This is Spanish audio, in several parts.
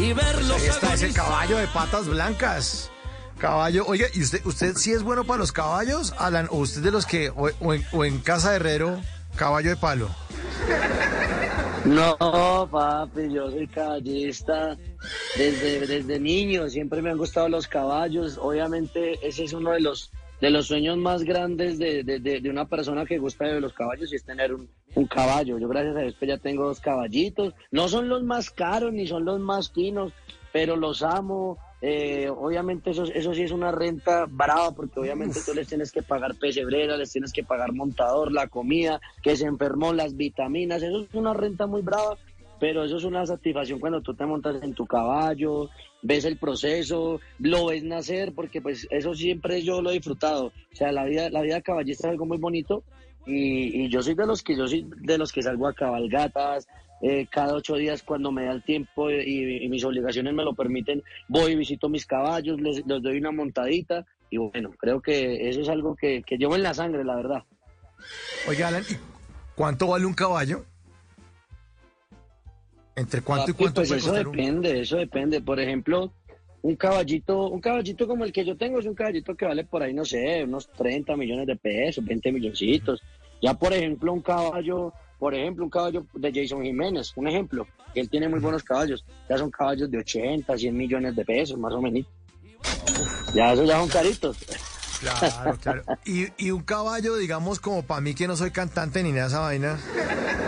Y verlo Ahí está ese caballo de patas blancas. Caballo, oiga, ¿y usted, usted sí es bueno para los caballos, Alan? ¿O usted de los que, o, o en, o en casa de herrero, caballo de palo? No, papi, yo soy caballista desde, desde niño, siempre me han gustado los caballos, obviamente ese es uno de los, de los sueños más grandes de, de, de, de una persona que gusta de los caballos y es tener un, un caballo. Yo gracias a Dios pues, ya tengo dos caballitos, no son los más caros ni son los más finos, pero los amo. Eh, obviamente eso, eso sí es una renta brava porque obviamente tú les tienes que pagar pesebrera, les tienes que pagar montador, la comida, que se enfermó, las vitaminas, eso es una renta muy brava, pero eso es una satisfacción cuando tú te montas en tu caballo, ves el proceso, lo ves nacer, porque pues eso siempre yo lo he disfrutado. O sea, la vida, la vida caballista es algo muy bonito y, yo soy de los que yo soy de los que salgo a cabalgatas, eh, cada ocho días cuando me da el tiempo y, y, mis obligaciones me lo permiten, voy y visito mis caballos, les, les doy una montadita y bueno, creo que eso es algo que, que llevo en la sangre, la verdad. Oiga, Alan, ¿y ¿cuánto vale un caballo? ¿Entre cuánto y cuánto pues puede eso un- depende, eso depende. Por ejemplo, un caballito, un caballito como el que yo tengo es un caballito que vale por ahí, no sé, unos 30 millones de pesos, 20 milloncitos. Ya, por ejemplo, un caballo, por ejemplo, un caballo de Jason Jiménez, un ejemplo, que él tiene muy buenos caballos. Ya son caballos de 80, 100 millones de pesos, más o menos. Ya, esos ya son caritos. Claro, claro. Y, y un caballo, digamos, como para mí que no soy cantante ni nada de esa vaina,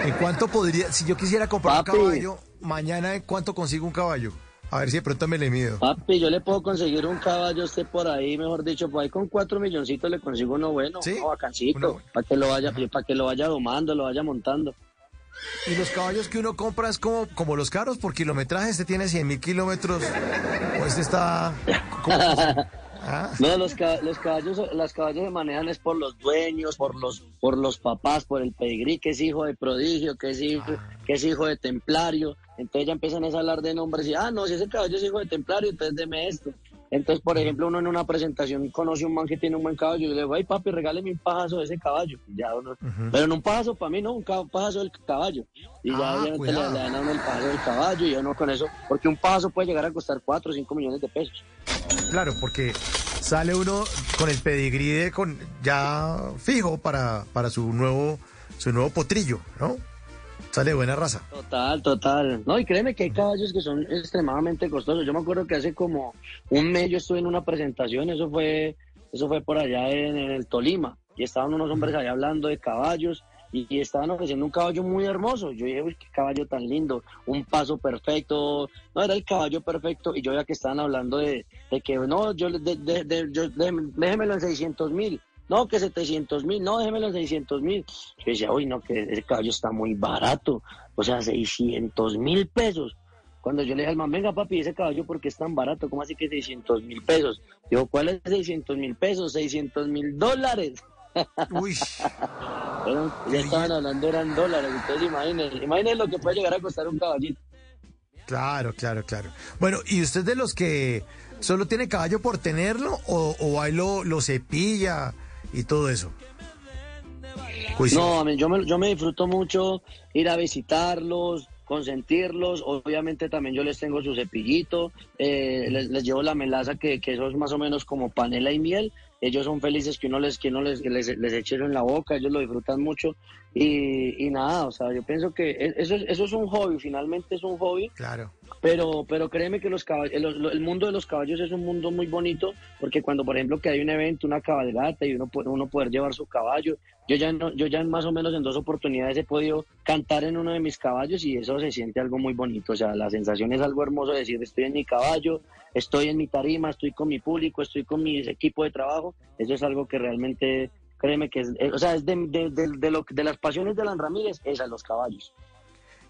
¿en cuánto podría, si yo quisiera comprar Papi. un caballo, mañana en cuánto consigo un caballo? A ver si de pronto me le mido. Papi, yo le puedo conseguir un caballo a usted por ahí, mejor dicho, por ahí con cuatro milloncitos le consigo uno bueno, ¿Sí? uno bacancito, Uno bueno. para que lo vaya, para que lo vaya domando, lo vaya montando. Y los caballos que uno compra es como, como los caros por kilometraje. Este tiene 100 mil kilómetros. O este está. ¿cómo es? ¿Ah? No, los, los caballos, las caballos se manejan es por los dueños, por los, por los papás, por el pedigrí, que es hijo de prodigio, que es hijo, que es hijo de templario. Entonces ya empiezan a hablar de nombres y, ah, no, si ese caballo es hijo de templario, entonces deme esto. Entonces, por ejemplo, uno en una presentación conoce a un man que tiene un buen caballo y le digo, ay papi, regáleme un pajazo de ese caballo. Y ya uno- Pero no un pajazo para mí, no, un pajazo del caballo. Y ya Ah, obviamente cuidado. le dan a uno el pajazo del caballo y uno con eso, porque un pajazo puede llegar a costar 4 o 5 millones de pesos. Claro, porque sale uno con el pedigrí de con ya fijo para, para su nuevo su nuevo potrillo, ¿no? Sale buena raza. Total, total. No, y créeme que hay caballos que son extremadamente costosos. Yo me acuerdo que hace como un mes yo estuve en una presentación, eso fue, eso fue por allá en, el Tolima, y estaban unos hombres allá hablando de caballos y, estaban ofreciendo un caballo muy hermoso. Yo dije, uy, qué caballo tan lindo, un paso perfecto. No, era el caballo perfecto, y yo ya que estaban hablando de, de que, no, yo, de, de, de- yo- déjeme- déjemelo en 600 mil. No, que 700 mil, no, déjemelo en 600 mil. Yo decía, uy, no, que ese caballo está muy barato. O sea, 600 mil pesos. Cuando yo le dije al man, venga papi, ese caballo, ¿por qué es tan barato? ¿Cómo así que 600 mil pesos? Digo, ¿cuál es 600 mil pesos? 600 mil dólares. Uy, Eran- ya estaban hablando, eran dólares. Entonces, imagínense, imagínense lo que puede llegar a costar un caballito. claro, claro, claro. Bueno, ¿y usted de los que solo tiene caballo por tenerlo o, o ahí lo, lo cepilla y todo eso? Juicio. No, yo, me, yo me disfruto mucho ir a visitarlos, consentirlos. Obviamente también yo les tengo su cepillito, eh, les, les llevo la melaza que, que eso es más o menos como panela y miel. Ellos son felices que uno les, que uno les, les, les eche eso en la boca, ellos lo disfrutan mucho. Y, y nada, o sea, yo pienso que e- eso, es- eso es un hobby, finalmente es un hobby. Claro. Pero, pero créeme que los caballos, el, mundo de los caballos es un mundo muy bonito, porque cuando, por ejemplo, que hay un evento, una cabalgata y uno, uno poder llevar su caballo, yo ya, no, yo ya más o menos en dos oportunidades he podido cantar en uno de mis caballos y eso se siente algo muy bonito. O sea, la sensación es algo hermoso de decir, estoy en mi caballo, estoy en mi tarima, estoy con mi público, estoy con mi equipo de trabajo. Eso es algo que realmente, créeme que es, o sea, es de, de, de, de lo, de las pasiones de Alan Ramírez, es a los caballos.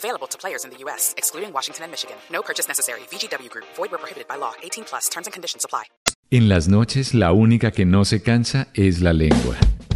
Available to players in the U.S., excluding Washington and Michigan. No purchase necessary. VGW Group. Void where prohibited by law. 18 plus. Terms and conditions apply. En las noches, la única que no se cansa es la lengua.